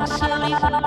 so